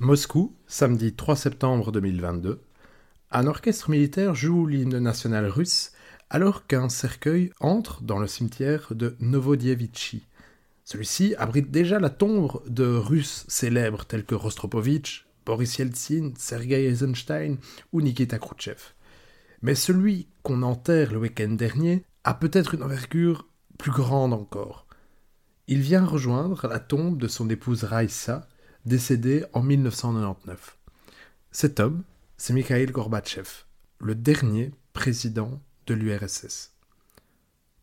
Moscou, samedi 3 septembre 2022. Un orchestre militaire joue l'hymne national russe alors qu'un cercueil entre dans le cimetière de Novodievitchi. Celui-ci abrite déjà la tombe de Russes célèbres tels que Rostropovitch, Boris Yeltsin, Sergei Eisenstein ou Nikita Khrouchtchev. Mais celui qu'on enterre le week-end dernier a peut-être une envergure plus grande encore. Il vient rejoindre la tombe de son épouse Raïssa, décédée en 1999. Cet homme, c'est Mikhail Gorbatchev, le dernier président de l'URSS.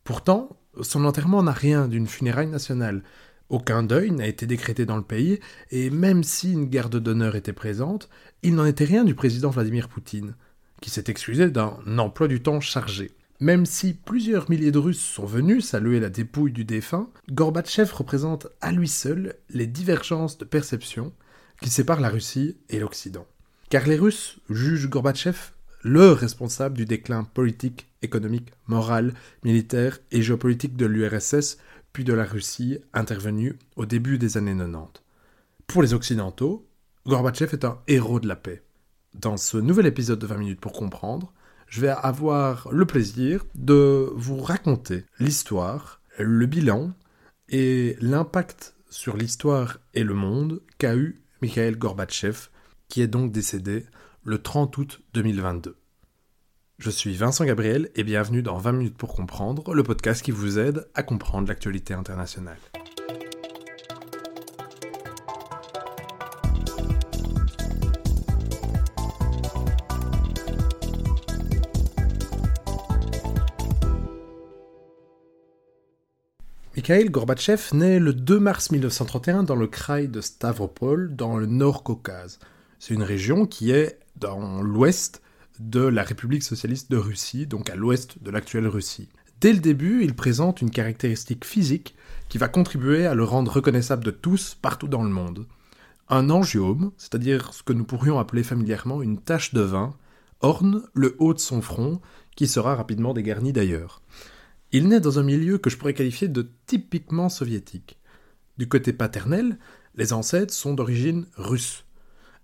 Pourtant, son enterrement n'a rien d'une funéraille nationale. Aucun deuil n'a été décrété dans le pays, et même si une garde d'honneur était présente, il n'en était rien du président Vladimir Poutine, qui s'est excusé d'un emploi du temps chargé. Même si plusieurs milliers de Russes sont venus saluer la dépouille du défunt, Gorbatchev représente à lui seul les divergences de perception qui séparent la Russie et l'Occident. Car les Russes jugent Gorbatchev le responsable du déclin politique, économique, moral, militaire et géopolitique de l'URSS puis de la Russie intervenu au début des années 90. Pour les Occidentaux, Gorbatchev est un héros de la paix. Dans ce nouvel épisode de 20 minutes pour comprendre, je vais avoir le plaisir de vous raconter l'histoire, le bilan et l'impact sur l'histoire et le monde qu'a eu Mikhail Gorbatchev, qui est donc décédé le 30 août 2022. Je suis Vincent Gabriel et bienvenue dans 20 minutes pour comprendre, le podcast qui vous aide à comprendre l'actualité internationale. Mikhail Gorbatchev naît le 2 mars 1931 dans le Kraï de Stavropol, dans le Nord-Caucase. C'est une région qui est dans l'ouest de la République socialiste de Russie, donc à l'ouest de l'actuelle Russie. Dès le début, il présente une caractéristique physique qui va contribuer à le rendre reconnaissable de tous partout dans le monde. Un angiome, c'est-à-dire ce que nous pourrions appeler familièrement une tache de vin, orne le haut de son front, qui sera rapidement dégarni d'ailleurs. Il naît dans un milieu que je pourrais qualifier de typiquement soviétique. Du côté paternel, les ancêtres sont d'origine russe.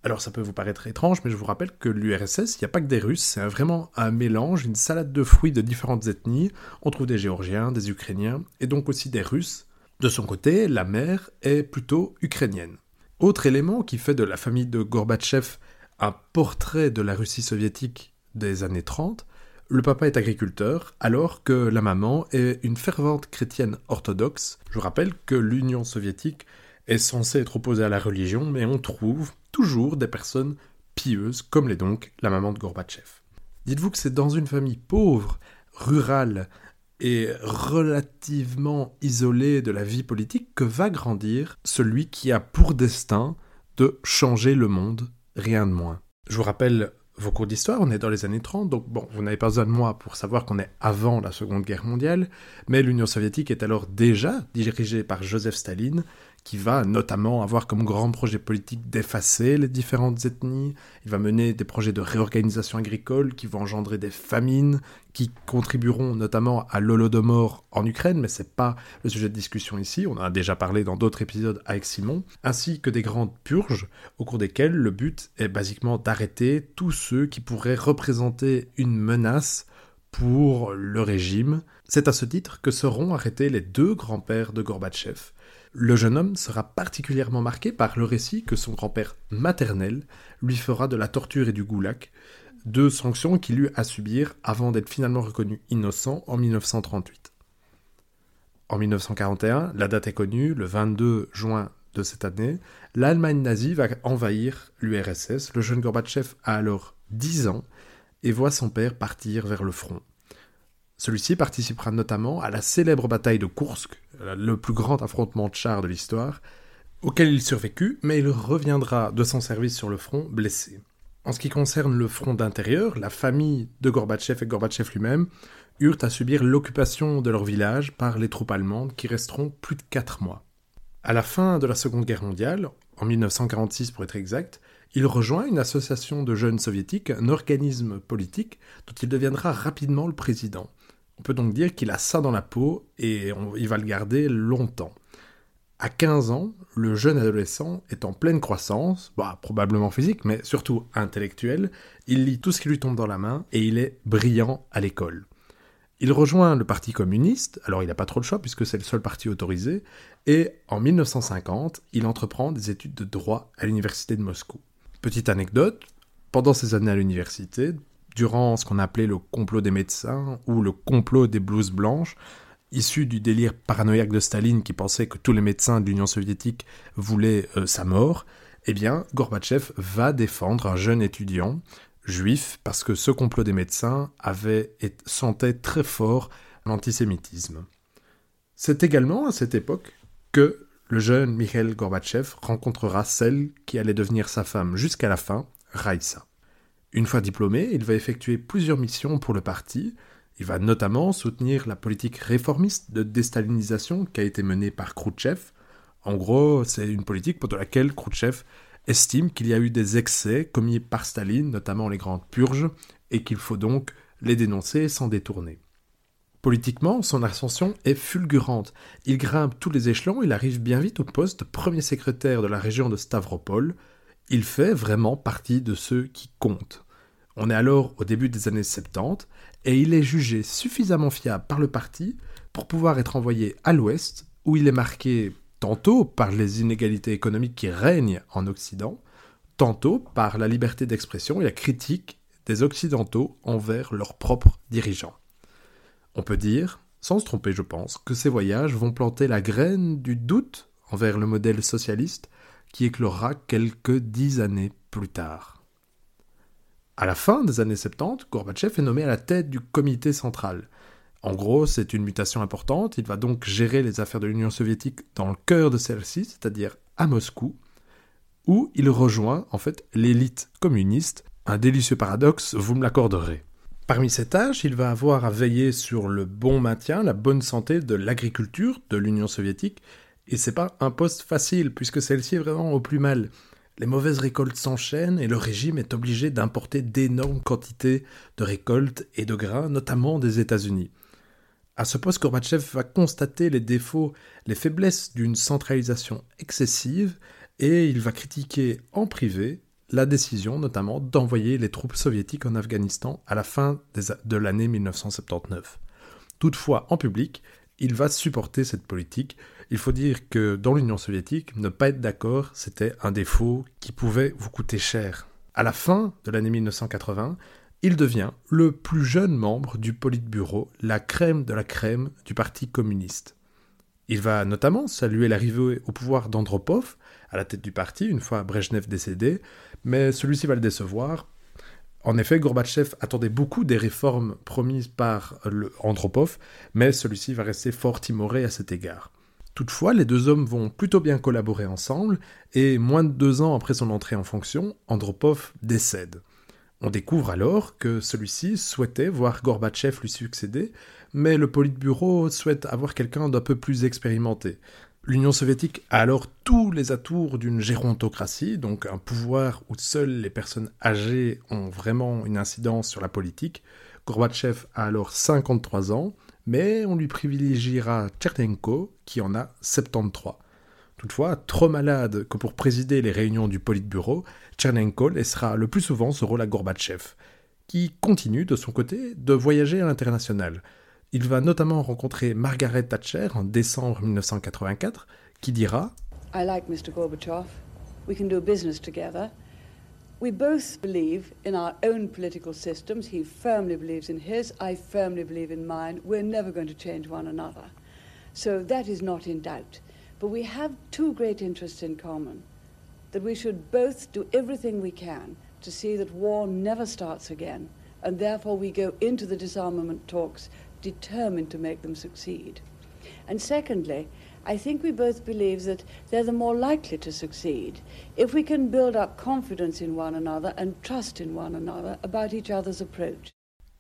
Alors ça peut vous paraître étrange, mais je vous rappelle que l'URSS, il n'y a pas que des Russes, c'est vraiment un mélange, une salade de fruits de différentes ethnies. On trouve des Géorgiens, des Ukrainiens, et donc aussi des Russes. De son côté, la mère est plutôt ukrainienne. Autre élément qui fait de la famille de Gorbatchev un portrait de la Russie soviétique des années 30, le papa est agriculteur, alors que la maman est une fervente chrétienne orthodoxe. Je rappelle que l'Union soviétique est censée être opposée à la religion, mais on trouve toujours des personnes pieuses, comme l'est donc la maman de Gorbatchev. Dites-vous que c'est dans une famille pauvre, rurale et relativement isolée de la vie politique que va grandir celui qui a pour destin de changer le monde, rien de moins. Je vous rappelle vos cours d'histoire, on est dans les années 30, donc bon, vous n'avez pas besoin de moi pour savoir qu'on est avant la Seconde Guerre mondiale, mais l'Union soviétique est alors déjà dirigée par Joseph Staline, qui va notamment avoir comme grand projet politique d'effacer les différentes ethnies. Il va mener des projets de réorganisation agricole qui vont engendrer des famines, qui contribueront notamment à l'Holodomor en Ukraine, mais c'est pas le sujet de discussion ici. On en a déjà parlé dans d'autres épisodes avec Simon, ainsi que des grandes purges au cours desquelles le but est basiquement d'arrêter tous ceux qui pourraient représenter une menace pour le régime. C'est à ce titre que seront arrêtés les deux grands-pères de Gorbatchev, le jeune homme sera particulièrement marqué par le récit que son grand-père maternel lui fera de la torture et du goulag, deux sanctions qu'il eut à subir avant d'être finalement reconnu innocent en 1938. En 1941, la date est connue, le 22 juin de cette année, l'Allemagne nazie va envahir l'URSS. Le jeune Gorbatchev a alors 10 ans et voit son père partir vers le front. Celui-ci participera notamment à la célèbre bataille de Kursk, le plus grand affrontement de chars de l'histoire, auquel il survécut, mais il reviendra de son service sur le front blessé. En ce qui concerne le front d'intérieur, la famille de Gorbatchev et Gorbatchev lui-même eurent à subir l'occupation de leur village par les troupes allemandes qui resteront plus de quatre mois. À la fin de la Seconde Guerre mondiale, en 1946 pour être exact, il rejoint une association de jeunes soviétiques, un organisme politique dont il deviendra rapidement le président. On peut donc dire qu'il a ça dans la peau et il va le garder longtemps. À 15 ans, le jeune adolescent est en pleine croissance, bah, probablement physique, mais surtout intellectuelle. Il lit tout ce qui lui tombe dans la main et il est brillant à l'école. Il rejoint le Parti communiste, alors il n'a pas trop le choix puisque c'est le seul parti autorisé, et en 1950, il entreprend des études de droit à l'université de Moscou. Petite anecdote, pendant ses années à l'université, durant ce qu'on appelait le complot des médecins ou le complot des blouses blanches, issu du délire paranoïaque de Staline qui pensait que tous les médecins de l'Union soviétique voulaient euh, sa mort, eh bien, Gorbatchev va défendre un jeune étudiant juif parce que ce complot des médecins sentait très fort l'antisémitisme. C'est également à cette époque que le jeune Mikhail Gorbatchev rencontrera celle qui allait devenir sa femme jusqu'à la fin, Raïssa. Une fois diplômé, il va effectuer plusieurs missions pour le parti, il va notamment soutenir la politique réformiste de déstalinisation qui a été menée par Khrouchtchev. En gros, c'est une politique pour laquelle Khrouchtchev estime qu'il y a eu des excès commis par Staline, notamment les grandes purges, et qu'il faut donc les dénoncer sans détourner. Politiquement, son ascension est fulgurante. Il grimpe tous les échelons, il arrive bien vite au poste de premier secrétaire de la région de Stavropol. Il fait vraiment partie de ceux qui comptent. On est alors au début des années 70 et il est jugé suffisamment fiable par le parti pour pouvoir être envoyé à l'Ouest, où il est marqué tantôt par les inégalités économiques qui règnent en Occident, tantôt par la liberté d'expression et la critique des Occidentaux envers leurs propres dirigeants. On peut dire, sans se tromper je pense, que ces voyages vont planter la graine du doute envers le modèle socialiste qui éclora quelques dix années plus tard. À la fin des années 70, Gorbatchev est nommé à la tête du comité central. En gros, c'est une mutation importante, il va donc gérer les affaires de l'Union soviétique dans le cœur de celle-ci, c'est-à-dire à Moscou, où il rejoint en fait l'élite communiste. Un délicieux paradoxe, vous me l'accorderez. Parmi ces tâches, il va avoir à veiller sur le bon maintien, la bonne santé de l'agriculture de l'Union soviétique, et c'est pas un poste facile puisque celle-ci est vraiment au plus mal. Les mauvaises récoltes s'enchaînent et le régime est obligé d'importer d'énormes quantités de récoltes et de grains, notamment des États-Unis. À ce poste, Gorbatchev va constater les défauts, les faiblesses d'une centralisation excessive et il va critiquer en privé la décision notamment d'envoyer les troupes soviétiques en Afghanistan à la fin de l'année 1979. Toutefois, en public, il va supporter cette politique il faut dire que dans l'Union soviétique, ne pas être d'accord, c'était un défaut qui pouvait vous coûter cher. À la fin de l'année 1980, il devient le plus jeune membre du Politburo, la crème de la crème du Parti communiste. Il va notamment saluer l'arrivée au pouvoir d'Andropov, à la tête du parti, une fois Brejnev décédé, mais celui-ci va le décevoir. En effet, Gorbatchev attendait beaucoup des réformes promises par Andropov, mais celui-ci va rester fort timoré à cet égard. Toutefois, les deux hommes vont plutôt bien collaborer ensemble, et moins de deux ans après son entrée en fonction, Andropov décède. On découvre alors que celui-ci souhaitait voir Gorbatchev lui succéder, mais le Politburo souhaite avoir quelqu'un d'un peu plus expérimenté. L'Union soviétique a alors tous les atours d'une gérontocratie, donc un pouvoir où seules les personnes âgées ont vraiment une incidence sur la politique. Gorbatchev a alors 53 ans, mais on lui privilégiera Tchernenko, qui en a 73. Toutefois, trop malade que pour présider les réunions du Politburo, Tchernenko laissera le plus souvent ce rôle à Gorbatchev, qui continue de son côté de voyager à l'international. Il va notamment rencontrer Margaret Thatcher en décembre 1984, qui dira I like Mr. Gorbachev. We can do business together. We both believe in our own political systems. He firmly believes in his, I firmly believe in mine. We're never going to change one another. So that is not in doubt. But we have two great interests in common that we should both do everything we can to see that war never starts again, and therefore we go into the disarmament talks determined to make them succeed. And secondly, I think we both believe that they're the more likely to succeed if we can build up confidence in one another and trust in one another about each other's approach.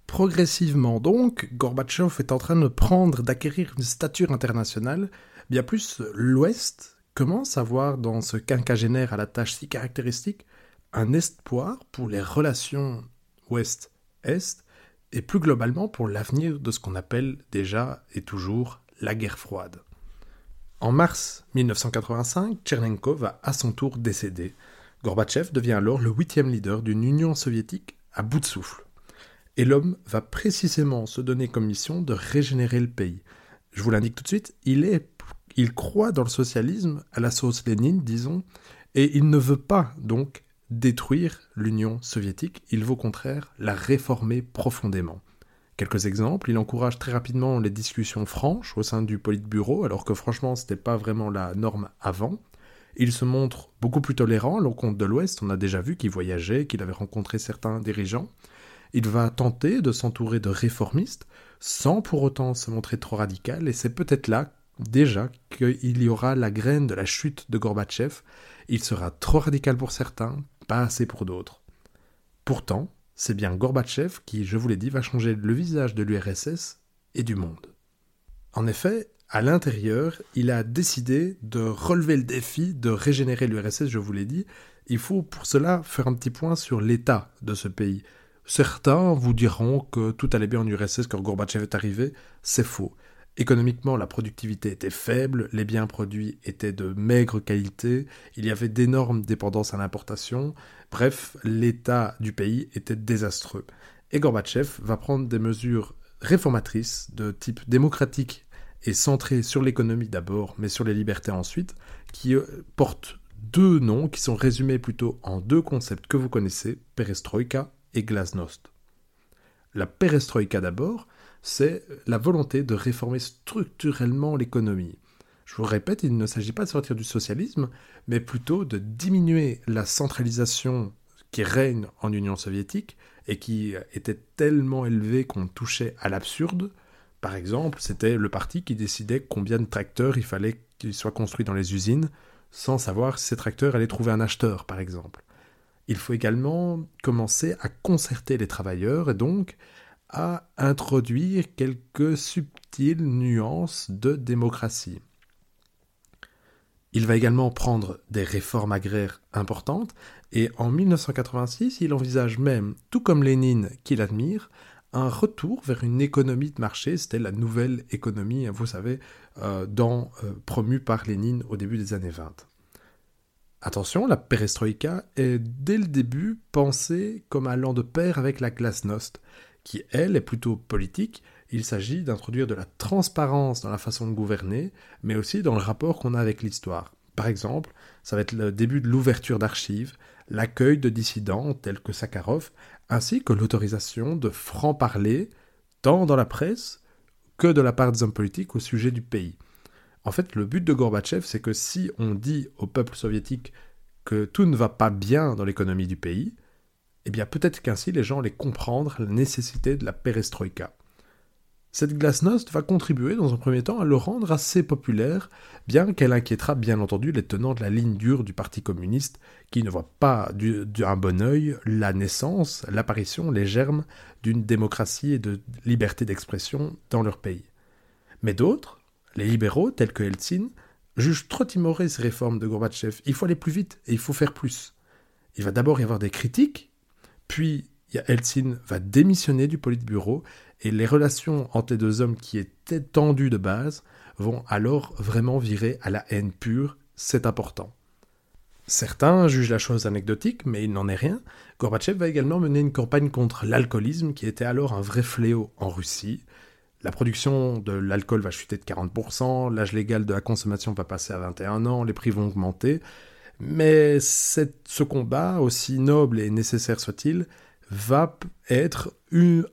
Progressivement donc, Gorbatchev est en train de prendre, d'acquérir une stature internationale. Bien plus, l'Ouest commence à voir dans ce quinquagénaire à la tâche si caractéristique un espoir pour les relations Ouest-Est et plus globalement pour l'avenir de ce qu'on appelle déjà et toujours la guerre froide. En mars 1985, Tchernenko va à son tour décéder. Gorbatchev devient alors le huitième leader d'une Union soviétique à bout de souffle. Et l'homme va précisément se donner comme mission de régénérer le pays. Je vous l'indique tout de suite, il, est, il croit dans le socialisme à la sauce Lénine, disons, et il ne veut pas donc détruire l'Union soviétique, il veut au contraire la réformer profondément. Quelques exemples, il encourage très rapidement les discussions franches au sein du Politburo, alors que franchement ce n'était pas vraiment la norme avant. Il se montre beaucoup plus tolérant à l'encontre de l'Ouest, on a déjà vu qu'il voyageait, qu'il avait rencontré certains dirigeants. Il va tenter de s'entourer de réformistes, sans pour autant se montrer trop radical, et c'est peut-être là déjà qu'il y aura la graine de la chute de Gorbatchev. Il sera trop radical pour certains, pas assez pour d'autres. Pourtant, c'est bien Gorbatchev qui, je vous l'ai dit, va changer le visage de l'URSS et du monde. En effet, à l'intérieur, il a décidé de relever le défi de régénérer l'URSS, je vous l'ai dit. Il faut pour cela faire un petit point sur l'état de ce pays. Certains vous diront que tout allait bien en URSS quand Gorbatchev est arrivé. C'est faux. Économiquement, la productivité était faible, les biens produits étaient de maigre qualité, il y avait d'énormes dépendances à l'importation, bref, l'état du pays était désastreux. Et Gorbatchev va prendre des mesures réformatrices de type démocratique et centrées sur l'économie d'abord, mais sur les libertés ensuite, qui euh, portent deux noms qui sont résumés plutôt en deux concepts que vous connaissez, perestroïka et glasnost. La perestroïka d'abord, c'est la volonté de réformer structurellement l'économie. Je vous répète, il ne s'agit pas de sortir du socialisme, mais plutôt de diminuer la centralisation qui règne en Union soviétique et qui était tellement élevée qu'on touchait à l'absurde. Par exemple, c'était le parti qui décidait combien de tracteurs il fallait qu'ils soient construits dans les usines, sans savoir si ces tracteurs allaient trouver un acheteur, par exemple. Il faut également commencer à concerter les travailleurs et donc à introduire quelques subtiles nuances de démocratie. Il va également prendre des réformes agraires importantes et en 1986, il envisage même, tout comme Lénine qu'il admire, un retour vers une économie de marché, c'était la nouvelle économie, vous savez, euh, euh, promue par Lénine au début des années 20. Attention, la perestroïka est dès le début pensée comme allant de pair avec la glasnost, qui, elle, est plutôt politique. Il s'agit d'introduire de la transparence dans la façon de gouverner, mais aussi dans le rapport qu'on a avec l'histoire. Par exemple, ça va être le début de l'ouverture d'archives, l'accueil de dissidents tels que Sakharov, ainsi que l'autorisation de franc-parler, tant dans la presse que de la part des hommes politiques au sujet du pays. En fait, le but de Gorbatchev, c'est que si on dit au peuple soviétique que tout ne va pas bien dans l'économie du pays, eh bien peut-être qu'ainsi les gens allaient comprendre la nécessité de la perestroïka. Cette glasnost va contribuer dans un premier temps à le rendre assez populaire, bien qu'elle inquiétera bien entendu les tenants de la ligne dure du Parti communiste, qui ne voient pas d'un bon œil la naissance, l'apparition, les germes d'une démocratie et de liberté d'expression dans leur pays. Mais d'autres, les libéraux tels que Helsin, jugent trop timorées ces réformes de Gorbatchev. Il faut aller plus vite et il faut faire plus. Il va d'abord y avoir des critiques puis Helsin va démissionner du Politburo et les relations entre les deux hommes qui étaient tendues de base vont alors vraiment virer à la haine pure, c'est important. Certains jugent la chose anecdotique, mais il n'en est rien. Gorbatchev va également mener une campagne contre l'alcoolisme qui était alors un vrai fléau en Russie. La production de l'alcool va chuter de 40%, l'âge légal de la consommation va passer à 21 ans, les prix vont augmenter, mais ce combat, aussi noble et nécessaire soit-il, va être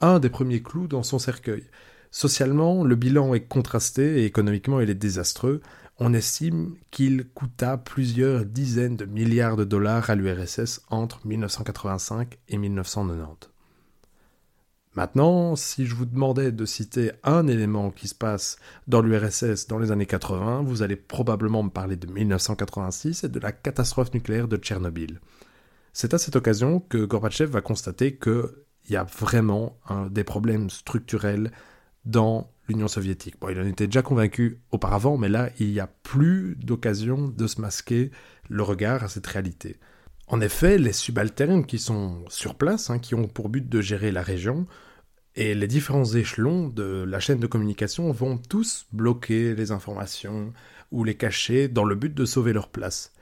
un des premiers clous dans son cercueil. Socialement, le bilan est contrasté et économiquement, il est désastreux. On estime qu'il coûta plusieurs dizaines de milliards de dollars à l'URSS entre 1985 et 1990. Maintenant, si je vous demandais de citer un élément qui se passe dans l'URSS dans les années 80, vous allez probablement me parler de 1986 et de la catastrophe nucléaire de Tchernobyl. C'est à cette occasion que Gorbatchev va constater qu'il y a vraiment des problèmes structurels dans l'Union soviétique. Bon, il en était déjà convaincu auparavant, mais là, il n'y a plus d'occasion de se masquer le regard à cette réalité. En effet, les subalternes qui sont sur place, hein, qui ont pour but de gérer la région, Et les différents échelons de la chaîne de communication vont tous bloquer les informations ou les cacher dans le but de sauver leur place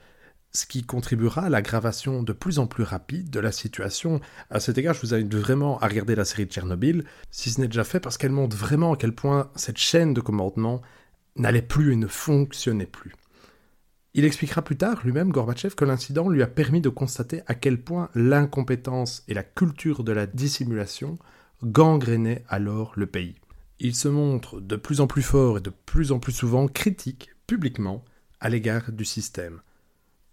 ce qui contribuera à l'aggravation de plus en plus rapide de la situation. À cet égard, je vous invite vraiment à regarder la série de Tchernobyl, si ce n'est déjà fait, parce qu'elle montre vraiment à quel point cette chaîne de commandement n'allait plus et ne fonctionnait plus. Il expliquera plus tard lui-même, Gorbatchev, que l'incident lui a permis de constater à quel point l'incompétence et la culture de la dissimulation gangrénaient alors le pays. Il se montre de plus en plus fort et de plus en plus souvent critique, publiquement, à l'égard du système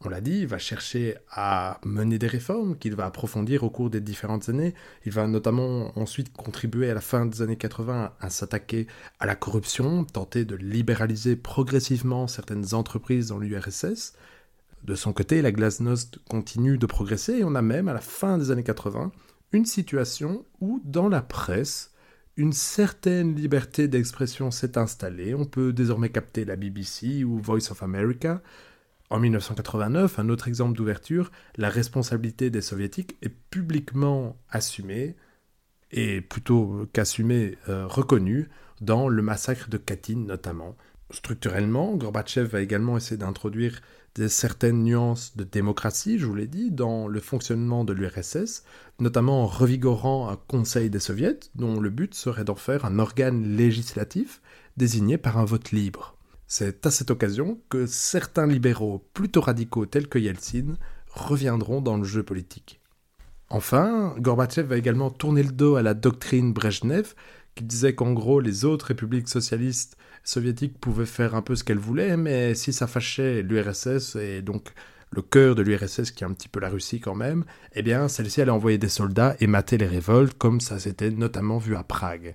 on l'a dit, il va chercher à mener des réformes qu'il va approfondir au cours des différentes années. Il va notamment ensuite contribuer à la fin des années 80 à s'attaquer à la corruption, tenter de libéraliser progressivement certaines entreprises dans l'URSS. De son côté, la glasnost continue de progresser et on a même, à la fin des années 80, une situation où, dans la presse, une certaine liberté d'expression s'est installée. On peut désormais capter la BBC ou Voice of America, en 1989, un autre exemple d'ouverture, la responsabilité des soviétiques est publiquement assumée, et plutôt qu'assumée, euh, reconnue, dans le massacre de Katyn notamment. Structurellement, Gorbatchev va également essayer d'introduire des certaines nuances de démocratie, je vous l'ai dit, dans le fonctionnement de l'URSS, notamment en revigorant un Conseil des soviets, dont le but serait d'en faire un organe législatif désigné par un vote libre. C'est à cette occasion que certains libéraux plutôt radicaux tels que Yeltsin reviendront dans le jeu politique. Enfin, Gorbatchev va également tourner le dos à la doctrine Brezhnev, qui disait qu'en gros les autres républiques socialistes soviétiques pouvaient faire un peu ce qu'elles voulaient, mais si ça fâchait l'URSS et donc le cœur de l'URSS qui est un petit peu la Russie quand même, eh bien celle-ci allait envoyer des soldats et mater les révoltes comme ça s'était notamment vu à Prague.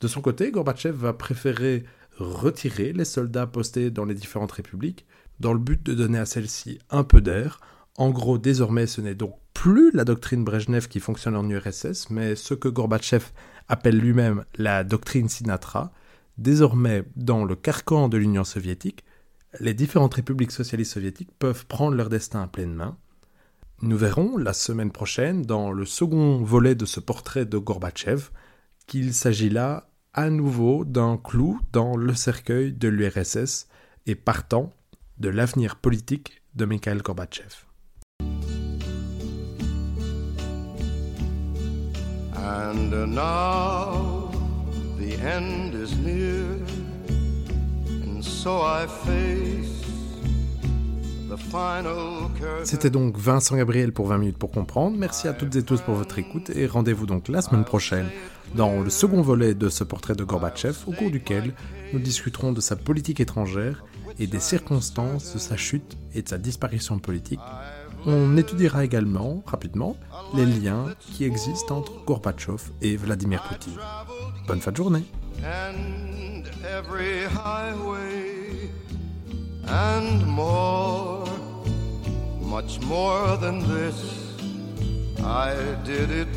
De son côté, Gorbatchev va préférer retirer les soldats postés dans les différentes républiques, dans le but de donner à celles-ci un peu d'air. En gros, désormais, ce n'est donc plus la doctrine Brejnev qui fonctionne en URSS, mais ce que Gorbatchev appelle lui-même la doctrine Sinatra. Désormais, dans le carcan de l'Union soviétique, les différentes républiques socialistes soviétiques peuvent prendre leur destin à pleine main. Nous verrons la semaine prochaine, dans le second volet de ce portrait de Gorbatchev, qu'il s'agit là à nouveau d'un clou dans le cercueil de l'URSS et partant de l'avenir politique de Mikhail Gorbatchev. And now the end is near, and so I face c'était donc Vincent Gabriel pour 20 minutes pour comprendre. Merci à toutes et tous pour votre écoute et rendez-vous donc la semaine prochaine dans le second volet de ce portrait de Gorbatchev au cours duquel nous discuterons de sa politique étrangère et des circonstances de sa chute et de sa disparition politique. On étudiera également, rapidement, les liens qui existent entre Gorbatchev et Vladimir Poutine. Bonne fin de journée and much more than this. I did it